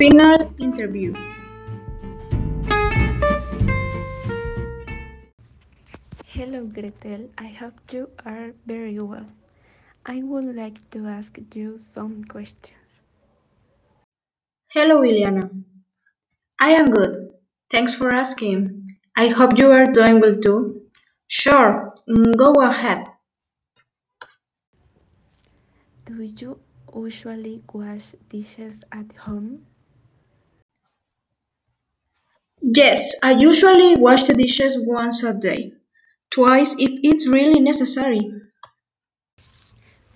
Final interview. Hello, Gretel. I hope you are very well. I would like to ask you some questions. Hello, Iliana. I am good. Thanks for asking. I hope you are doing well too. Sure, mm, go ahead. Do you usually wash dishes at home? Yes, I usually wash the dishes once a day, twice if it's really necessary.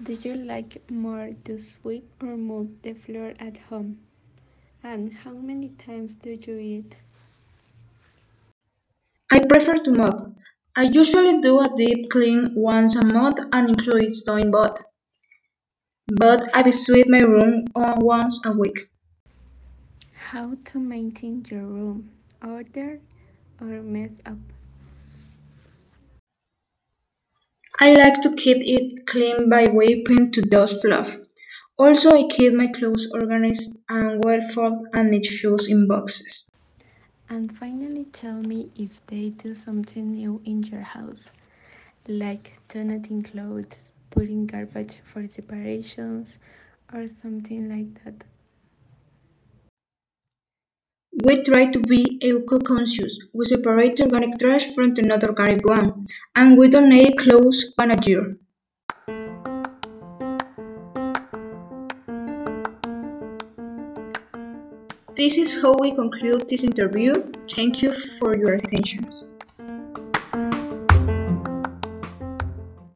Do you like more to sweep or mop the floor at home? And how many times do you eat? I prefer to mop. I usually do a deep clean once a month and includes doing both. But I sweep my room once a week. How to maintain your room? Order or mess up? I like to keep it clean by wiping to dust fluff. Also, I keep my clothes organized and well folded and neat shoes in boxes. And finally, tell me if they do something new in your house, like donating clothes, putting garbage for separations, or something like that. We try to be eco-conscious. We separate organic trash from the non-organic one, and we donate clothes one a year. This is how we conclude this interview. Thank you for your attention.